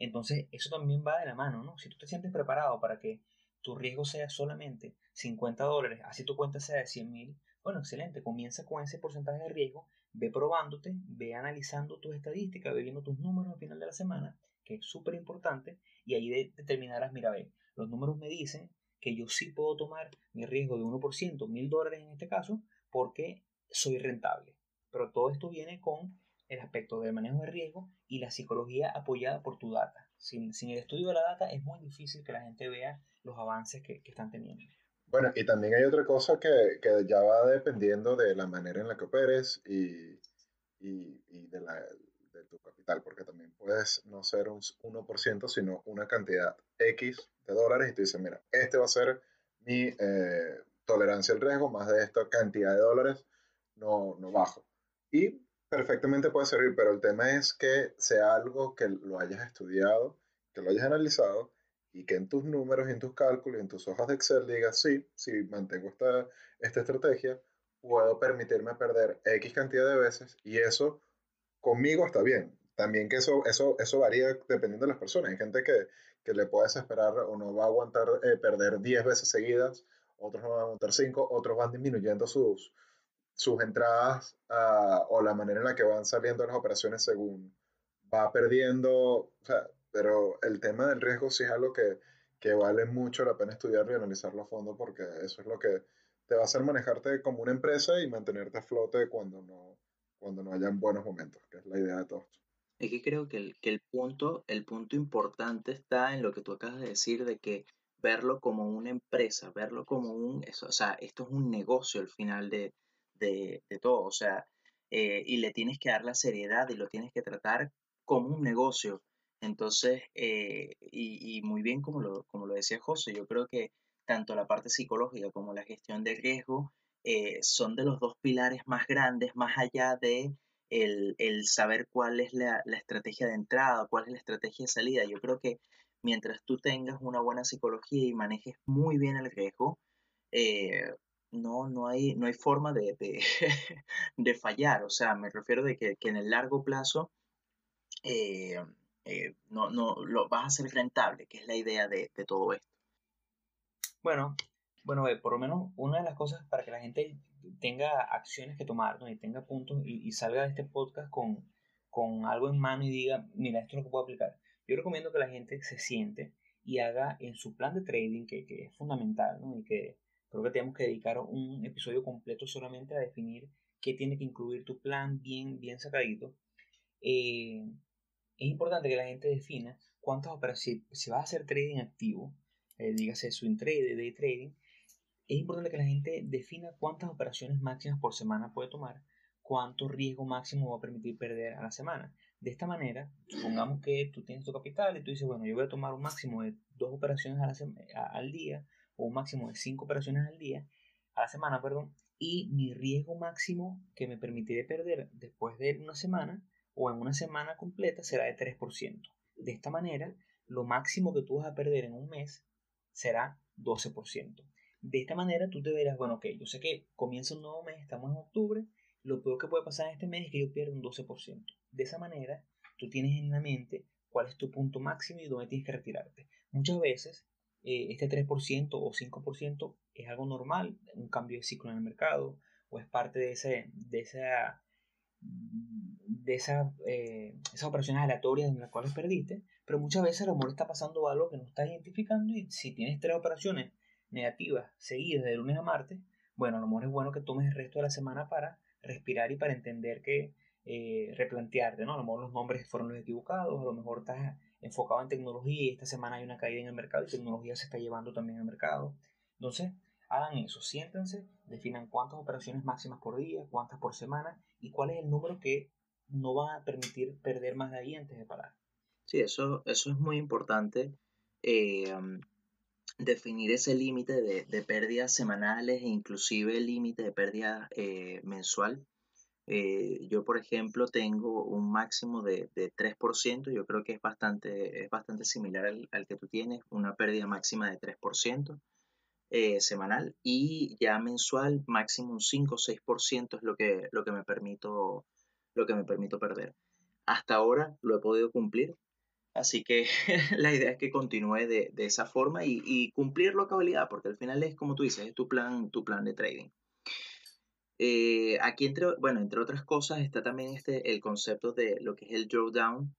Entonces, eso también va de la mano, ¿no? Si tú te sientes preparado para que tu riesgo sea solamente 50 dólares, así tu cuenta sea de 100 mil, bueno, excelente, comienza con ese porcentaje de riesgo, ve probándote, ve analizando tus estadísticas, ve viendo tus números al final de la semana, que es súper importante, y ahí determinarás, mira, ve, los números me dicen que yo sí puedo tomar mi riesgo de 1%, mil dólares en este caso, porque soy rentable. Pero todo esto viene con el aspecto del manejo de riesgo y la psicología apoyada por tu data. Sin, sin el estudio de la data es muy difícil que la gente vea los avances que, están teniendo. Bueno, y también hay otra cosa que, que, ya va dependiendo de la manera en la que operes y, y, y de, la, de, tu capital, porque también puedes no ser un 1%, sino una cantidad X de dólares y tú dices, mira, este va a ser mi eh, tolerancia al riesgo, más de esta cantidad de dólares no, no bajo. Y perfectamente puede servir, pero el tema es que sea algo que lo hayas estudiado, que lo hayas analizado y que en tus números, en tus cálculos, en tus hojas de Excel digas, sí, si mantengo esta, esta estrategia, puedo permitirme perder X cantidad de veces y eso conmigo está bien. También que eso, eso, eso varía dependiendo de las personas. Hay gente que, que le puede esperar o no va a aguantar eh, perder 10 veces seguidas, otros no van a aguantar 5, otros van disminuyendo sus, sus entradas uh, o la manera en la que van saliendo las operaciones según va perdiendo. O sea, pero el tema del riesgo sí es algo que, que vale mucho la pena estudiar y analizarlo a fondo porque eso es lo que te va a hacer manejarte como una empresa y mantenerte a flote cuando no, cuando no hayan buenos momentos, que es la idea de todo esto. Es que creo que el, que el, punto, el punto importante está en lo que tú acabas de decir, de que verlo como una empresa, verlo como un, eso, o sea, esto es un negocio al final de, de, de todo, o sea, eh, y le tienes que dar la seriedad y lo tienes que tratar como un negocio. Entonces, eh, y, muy bien como lo, como lo decía José, yo creo que tanto la parte psicológica como la gestión de riesgo eh, son de los dos pilares más grandes, más allá de el, el saber cuál es la, la, estrategia de entrada, cuál es la estrategia de salida. Yo creo que mientras tú tengas una buena psicología y manejes muy bien el riesgo, no, no, hay, no hay forma de, de, [laughs] de, fallar. O sea, me refiero de que, que en el largo plazo eh, no, no lo vas a hacer rentable, que es la idea de, de todo esto. Bueno, bueno, por lo menos una de las cosas para que la gente tenga acciones que tomar ¿no? y tenga puntos y, y, salga de este podcast con, con algo en mano y diga, mira, esto es lo que puedo aplicar. Yo recomiendo que la gente se siente y haga en su plan de trading, que, que es fundamental, ¿no? y que creo que tenemos que dedicar un episodio completo solamente a definir qué tiene que incluir tu plan bien, bien sacadito. Eh, es importante que la gente defina cuántas operaciones, si, vas a hacer trading activo, eh, dígase swing trade, day trading, es importante que la gente defina cuántas operaciones máximas por semana puede tomar, cuánto riesgo máximo va a permitir perder a la semana. De esta manera, supongamos que tú tienes tu capital y tú dices, bueno, yo voy a tomar un máximo de dos operaciones al día un máximo de cinco operaciones al día, a la semana, perdón, y mi riesgo máximo que me permitiré perder después de una semana o en una semana completa será de 3%. De esta manera, lo máximo que tú vas a perder en un mes será 12%. De esta manera tú te verás, bueno, ok, yo sé que comienza un nuevo mes, estamos en octubre, lo peor que puede pasar en este mes es que yo pierda un 12%. De esa manera, tú tienes en la mente cuál es tu punto máximo y dónde tienes que retirarte. Muchas veces, eh, este 3% o 5% es algo normal, un cambio de ciclo en el mercado, o es parte de, ese, de esa de esa, eh, esas operaciones aleatorias en las cuales perdiste, pero muchas veces a lo mejor está pasando algo que no estás identificando y si tienes tres operaciones negativas seguidas de lunes a martes, bueno, a lo mejor es bueno que tomes el resto de la semana para respirar y para entender que eh, replantearte, ¿no? A lo mejor los nombres fueron los equivocados, a lo mejor estás enfocado en tecnología y esta semana hay una caída en el mercado y tecnología se está llevando también al mercado. Entonces, hagan eso, siéntense, definan cuántas operaciones máximas por día, cuántas por semana y cuál es el número que no va a permitir perder más de ahí antes de parar. Sí, eso, eso es muy importante. Eh, definir ese límite de, pérdidas semanales e inclusive el límite de pérdida eh, mensual. Eh, yo, por ejemplo, tengo un máximo de, 3%, yo creo que es bastante, es bastante similar al, que tú tienes, una pérdida máxima de 3% semanal y ya mensual máximo un 5 o 6% es lo que, lo que me permito lo que me permito perder. Hasta ahora lo he podido cumplir, así que [laughs] la idea es que continúe de, esa forma y, cumplir la cabalidad, porque al final es como tú dices, es tu plan, tu plan de trading. Eh, aquí, entre, bueno, entre otras cosas, está también este, el concepto de lo que es el drawdown.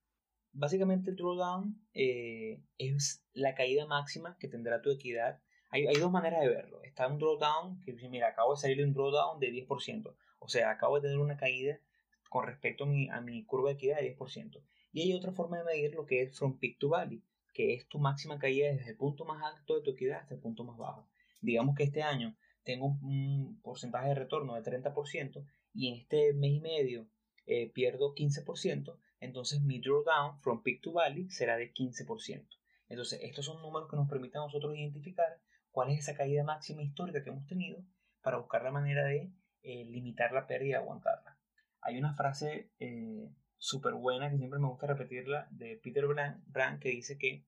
Básicamente el drawdown eh, es la caída máxima que tendrá tu equidad. Hay, hay, dos maneras de verlo. Está un drawdown, que mira, acabo de salir de un drawdown de 10%. O sea, acabo de tener una caída con respecto a mi, a mi curva de equidad de 10%. Y hay otra forma de medir lo que es from peak to valley, que es tu máxima caída desde el punto más alto de tu equidad hasta el punto más bajo. Digamos que este año tengo un porcentaje de retorno de 30% y en este mes y medio eh, pierdo 15%, entonces mi drawdown from peak to valley será de 15%. Entonces, estos son números que nos permiten a nosotros identificar cuál es esa caída máxima histórica que hemos tenido para buscar la manera de eh, limitar la pérdida y aguantarla. Hay una frase eh, súper buena que siempre me gusta repetirla de Peter Brand, que dice que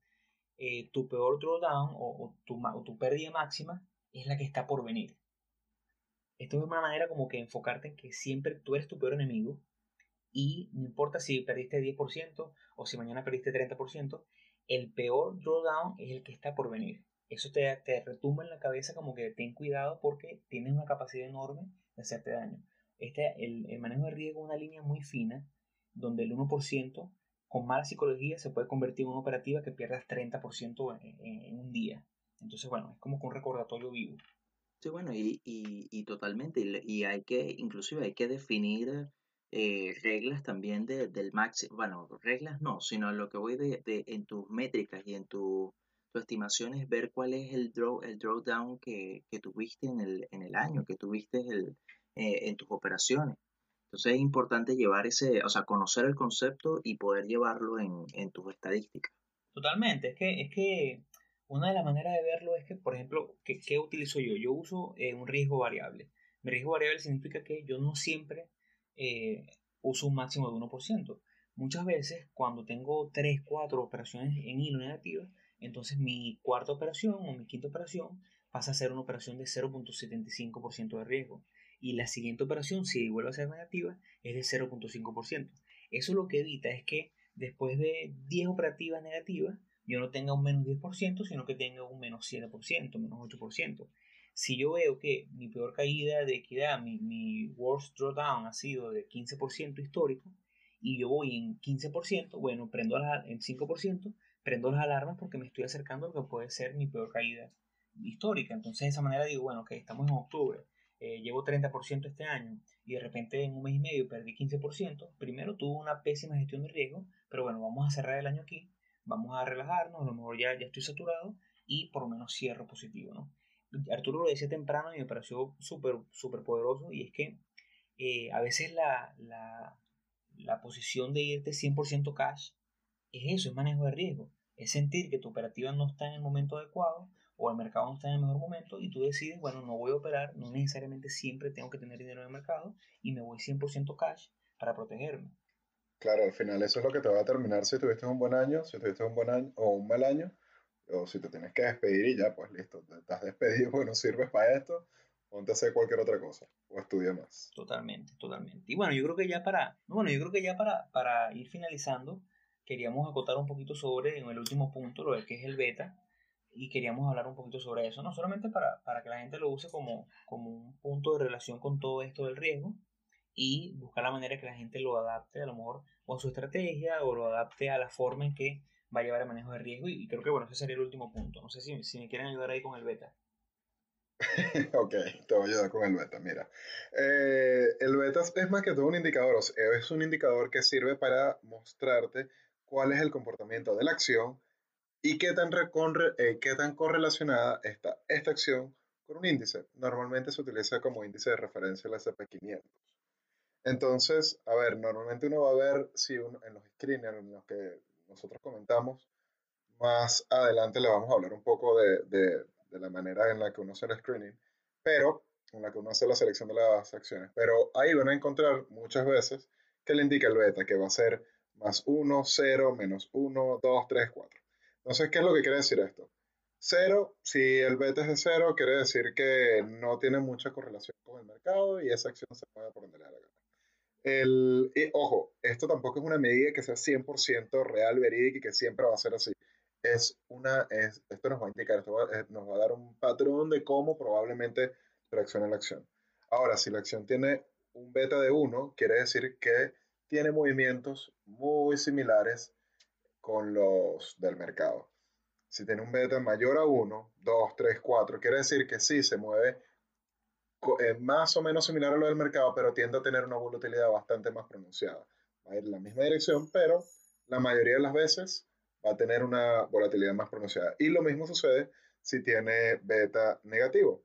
eh, tu peor drawdown o, tu, o tu pérdida máxima es la que está por venir. Esto es una manera como que enfocarte en que siempre tú eres tu peor enemigo y no importa si perdiste 10% o si mañana perdiste 30%, el peor drawdown es el que está por venir. Eso te, te retumba en la cabeza como que ten cuidado porque tienes una capacidad enorme de hacerte daño. Este, el, manejo de riesgo es una línea muy fina, donde el 1% con mala psicología se puede convertir en una operativa que pierdas 30% en, un día. Entonces, bueno, es como un recordatorio vivo. Sí, bueno, y, y, totalmente. Y, hay que, inclusive hay que definir eh, reglas también del máximo. Bueno, reglas no, sino lo que voy de, en tus métricas y en tu, tu estimaciones, ver cuál es el draw, el drawdown que, que tuviste en el, en el año, que tuviste el, eh, en tus operaciones. Entonces es importante llevar ese, o sea, conocer el concepto y poder llevarlo en, en tus estadísticas. Totalmente, es que, es que una de las maneras de verlo es que, por ejemplo, ¿qué, qué utilizo yo? Yo uso eh, un riesgo variable. Mi riesgo variable significa que yo no siempre eh, uso un máximo de 1%. Muchas veces, cuando tengo 3, 4 operaciones en hilo negativas, entonces mi cuarta operación o mi quinta operación pasa a ser una operación de 0.75% de riesgo y la siguiente operación, si vuelve a ser negativa, es de 0.5%. Eso lo que evita es que después de 10 operativas negativas, yo no tenga un menos 10%, sino que tenga un menos 7%, menos 8%. Si yo veo que mi peor caída de equidad, mi, mi worst drawdown ha sido de 15% histórico, y yo voy en 15%, bueno, prendo en 5%, prendo las alarmas porque me estoy acercando a lo que puede ser mi peor caída histórica. Entonces, de esa manera digo, bueno, que estamos en octubre, eh, llevo 30% este año y de repente en un mes y medio perdí 15%, primero tuvo una pésima gestión de riesgo, pero bueno, vamos a cerrar el año aquí, vamos a relajarnos, a lo mejor ya, ya estoy saturado y por lo menos cierro positivo, ¿no? Arturo lo decía temprano y me pareció súper súper poderoso y es que eh, a veces la, la, la posición de irte 100% cash es eso, es manejo de riesgo, es sentir que tu operativa no está en el momento adecuado o el mercado no está en el mejor momento y tú decides, bueno, no voy a operar, no necesariamente siempre tengo que tener dinero en el mercado y me voy 100% cash para protegerme. Claro, al final eso es lo que te va a determinar si tuviste un buen año, si tuviste un buen año o un mal año, O si te tienes que despedir y ya, pues listo, estás despedido [laughs] porque no sirves para esto, ponte a hacer cualquier otra cosa o estudia más. Totalmente, totalmente. Y bueno, yo creo que ya para, bueno, yo creo que ya para, para ir finalizando, queríamos acotar un poquito sobre, en el último punto, lo que es el beta, y queríamos hablar un poquito sobre eso, no solamente para, para que la gente lo use como, como un punto de relación con todo esto del riesgo, y buscar la manera que la gente lo adapte a lo mejor o a su estrategia o lo adapte a la forma en que va a llevar el manejo de riesgo y, creo que bueno, ese sería el último punto. No sé si, si me quieren ayudar ahí con el beta. [laughs] ok, te voy a ayudar con el beta. Mira, eh, el beta es más que todo un indicador, es un indicador que sirve para mostrarte cuál es el comportamiento de la acción y qué tan, eh, qué tan correlacionada está esta acción con un índice. Normalmente se utiliza como índice de referencia el SP500. Entonces, a ver, normalmente uno va a ver si en los screeners en los que nosotros comentamos, más adelante le vamos a hablar un poco de, de, la manera en la que uno hace el screening, pero en la que uno hace la selección de las acciones. Pero ahí van a encontrar muchas veces que le indica el beta, que va a ser más 1, 0, menos 1, 2, 3, 4. Entonces, ¿qué es lo que quiere decir esto? 0, si el beta es de 0, quiere decir que no tiene mucha correlación con el mercado y esa acción se puede por donde le da la gana. El, ojo, esto tampoco es una medida que sea 100% real, verídica y que siempre va a ser así. Es una, es, esto nos va a indicar, esto eh, nos va a dar un patrón de cómo probablemente reacciona la acción. Ahora, si la acción tiene un beta de 1, quiere decir que tiene movimientos muy similares con los del mercado. Si tiene un beta mayor a 1, 2, 3, 4, quiere decir que sí se mueve es más o menos similar a lo del mercado, pero tiende a tener una volatilidad bastante más pronunciada. Va a ir en la misma dirección, pero la mayoría de las veces va a tener una volatilidad más pronunciada. Y lo mismo sucede si tiene beta negativo.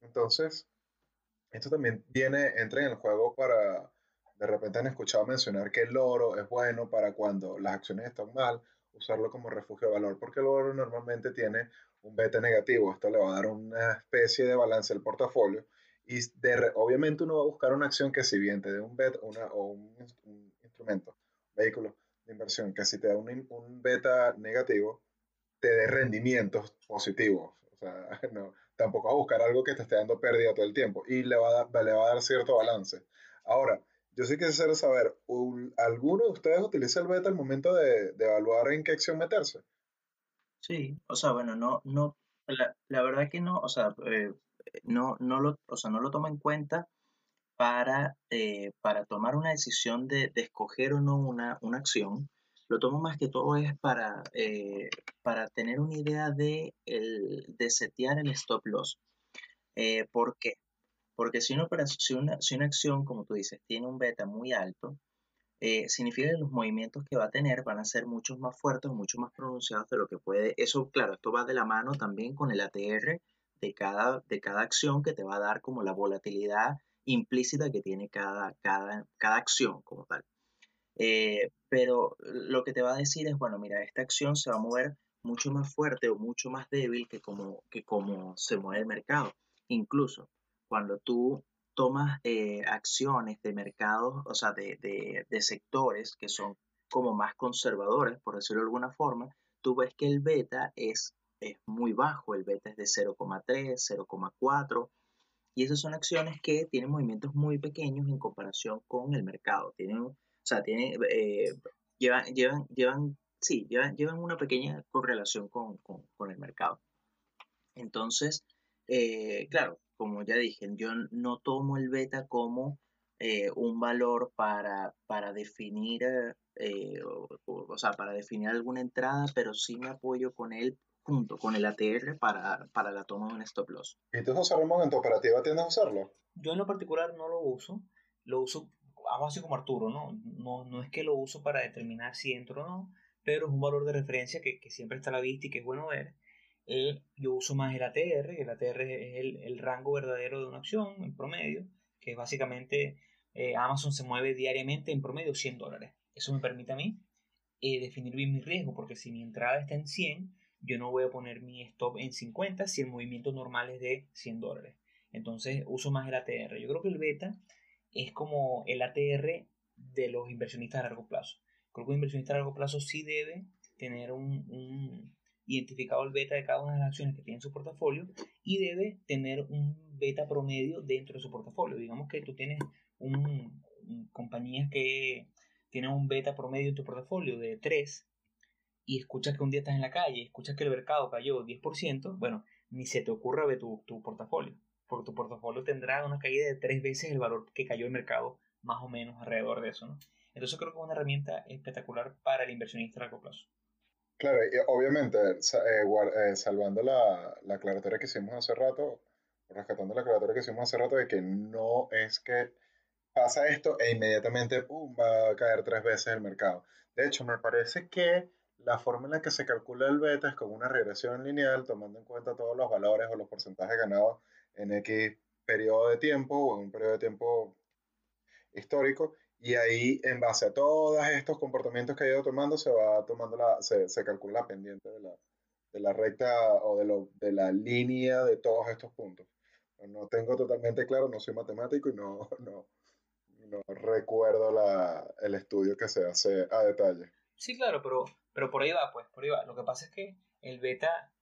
Entonces, esto también viene, entra en el juego para, de repente han escuchado mencionar que el oro es bueno para cuando las acciones están mal, usarlo como refugio de valor, porque el oro normalmente tiene un beta negativo. Esto le va a dar una especie de balance al portafolio y obviamente uno va a buscar una acción que si bien te dé un una, o un, instrumento, vehículo de inversión, que si te da un, un beta negativo, te dé rendimientos positivos. O sea, [laughs] no, tampoco va a buscar algo que te esté dando pérdida todo el tiempo y le va a dar, le va a dar cierto balance. Ahora, yo sí quisiera saber, ¿alguno de ustedes utiliza el beta al momento de, de, evaluar en qué acción meterse? Sí, o sea, bueno, no, no, la, la verdad que no, o sea, eh, no, no, lo, o sea, no lo toma en cuenta para, eh, para tomar una decisión de, escoger o no una, una, acción. Lo tomo más que todo es para, eh, para tener una idea de, el, de setear el stop loss. Eh, ¿Por qué? Porque si una, si, una, si una acción, como tú dices, tiene un beta muy alto, significa que los movimientos que va a tener van a ser mucho más fuertes mucho más pronunciados de lo que puede. Eso, claro, esto va de la mano también con el ATR de cada, de cada acción que te va a dar como la volatilidad implícita que tiene cada, cada, cada acción como tal. Eh, pero lo que te va a decir es, bueno, mira, esta acción se va a mover mucho más fuerte o mucho más débil que como, que como se mueve el mercado. Incluso cuando tú tomas eh, acciones de mercados, o sea, de, de, de, sectores que son como más conservadores, por decirlo de alguna forma, tú ves que el beta es es muy bajo, el beta es de 0,3, 0,4 y esas son acciones que tienen movimientos muy pequeños en comparación con el mercado. Tienen, o sea, tienen, eh, llevan, llevan, llevan, sí, llevan, llevan una pequeña correlación con, con, con el mercado. Entonces, eh, claro, como ya dije, yo no tomo el beta como eh, un valor para, para definir, o, o, sea, para definir alguna entrada, pero sí me apoyo con él junto con el ATR para, para la toma de un stop loss. ¿Y tú, José Ramón, en tu operativa tiendes a usarlo? Yo en lo particular no lo uso. Lo uso, hago así como Arturo, ¿no? No, no es que lo uso para determinar si entro o no, pero es un valor de referencia que, que siempre está a la vista y que es bueno ver. Eh, yo uso más el ATR, el ATR es el, el, rango verdadero de una acción en promedio, que básicamente eh, Amazon se mueve diariamente en promedio 100 dólares. Eso me permite a mí eh, definir bien mi riesgo, porque si mi entrada está en 100, yo no voy a poner mi stop en 50 si el movimiento normal es de 100 dólares. Entonces uso más el ATR. Yo creo que el beta es como el ATR de los inversionistas a largo plazo. Creo que un inversionista a largo plazo sí debe tener un, identificado el beta de cada una de las acciones que tiene en su portafolio y debe tener un beta promedio dentro de su portafolio. Digamos que tú tienes un, compañías que tienen un beta promedio en tu portafolio de 3 y escuchas que un día estás en la calle, escuchas que el mercado cayó 10%, bueno, ni se te ocurra ver tu, tu portafolio, porque tu portafolio tendrá una caída de tres veces el valor que cayó el mercado, más o menos alrededor de eso, ¿no? Entonces creo que es una herramienta espectacular para el inversionista a largo plazo. Claro, y obviamente, eh, eh, salvando la, la aclaratoria que hicimos hace rato, rescatando la aclaratoria que hicimos hace rato de que no es que pasa esto e inmediatamente va a caer tres veces el mercado. De hecho, me parece que la forma en la que se calcula el beta es como una regresión lineal, tomando en cuenta todos los valores o los porcentajes ganados en X periodo de tiempo o en un periodo de tiempo histórico. Y ahí, en base a todos estos comportamientos que ha ido tomando, se va tomando la, se, se calcula la pendiente de la, de la recta o de, lo, de la línea de todos estos puntos. No tengo totalmente claro, no soy matemático y no, [laughs] no, no recuerdo la, el estudio que se hace a detalle. Sí, claro, pero, pero por ahí va, pues, por ahí va. Lo que pasa es que el beta,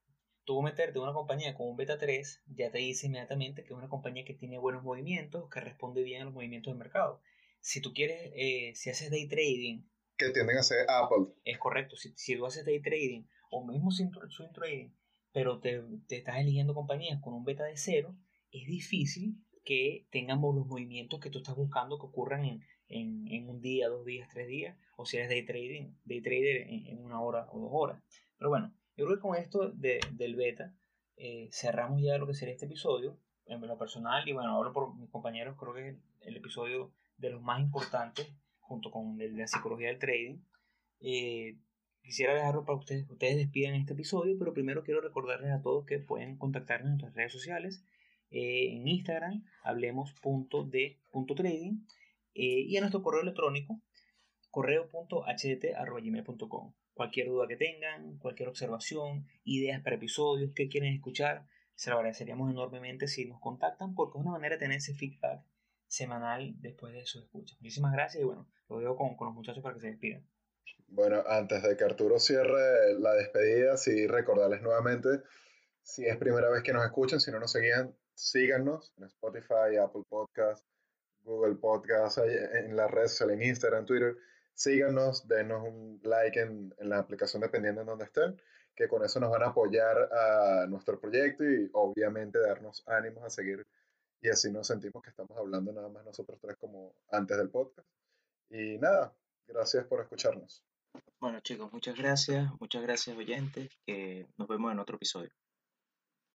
tú meterte en una compañía con un beta 3, ya te dice inmediatamente que es una compañía que tiene buenos movimientos, que responde bien a los movimientos del mercado. Si tú quieres, eh, si haces day trading... Que tienden a ser Apple. Es correcto, si, si tú haces day trading o mismo swing trading, pero te, te estás eligiendo compañías con un beta de cero, es difícil que tengamos los movimientos que tú estás buscando que ocurran en, en, un día, dos días, tres días, o si eres day trading, day trader en, una hora o dos horas. Pero bueno, yo creo que con esto de, del beta eh, cerramos ya lo que sería este episodio en lo personal y bueno, ahora por mis compañeros creo que es el episodio de los más importantes junto con el de la psicología del trading. Eh, quisiera dejarlo para ustedes, ustedes despidan este episodio, pero primero quiero recordarles a todos que pueden contactarnos en nuestras redes sociales eh, en Instagram, hablemos.de.trading eh, y a nuestro correo electrónico, correo.hdt.gmail.com. Cualquier duda que tengan, cualquier observación, ideas para episodios, que quieren escuchar, se lo agradeceríamos enormemente si nos contactan porque es una manera de tener ese feedback semanal después de sus escuchas. Muchísimas gracias y bueno, lo dejo con, con los muchachos para que se despidan. Bueno, antes de que Arturo cierre la despedida, sí recordarles nuevamente, si es primera vez que nos escuchan, si no nos seguían, síganos en Spotify, Apple Podcast, Google Podcast, en las redes en Instagram, Twitter. Síganos, denos un like en, en la aplicación dependiendo de donde estén, que con eso nos van a apoyar a nuestro proyecto y obviamente darnos ánimos a seguir y así nos sentimos que estamos hablando nada más nosotros tres como antes del podcast. Y nada, gracias por escucharnos. Bueno chicos, muchas gracias, muchas gracias oyentes, que nos vemos en otro episodio.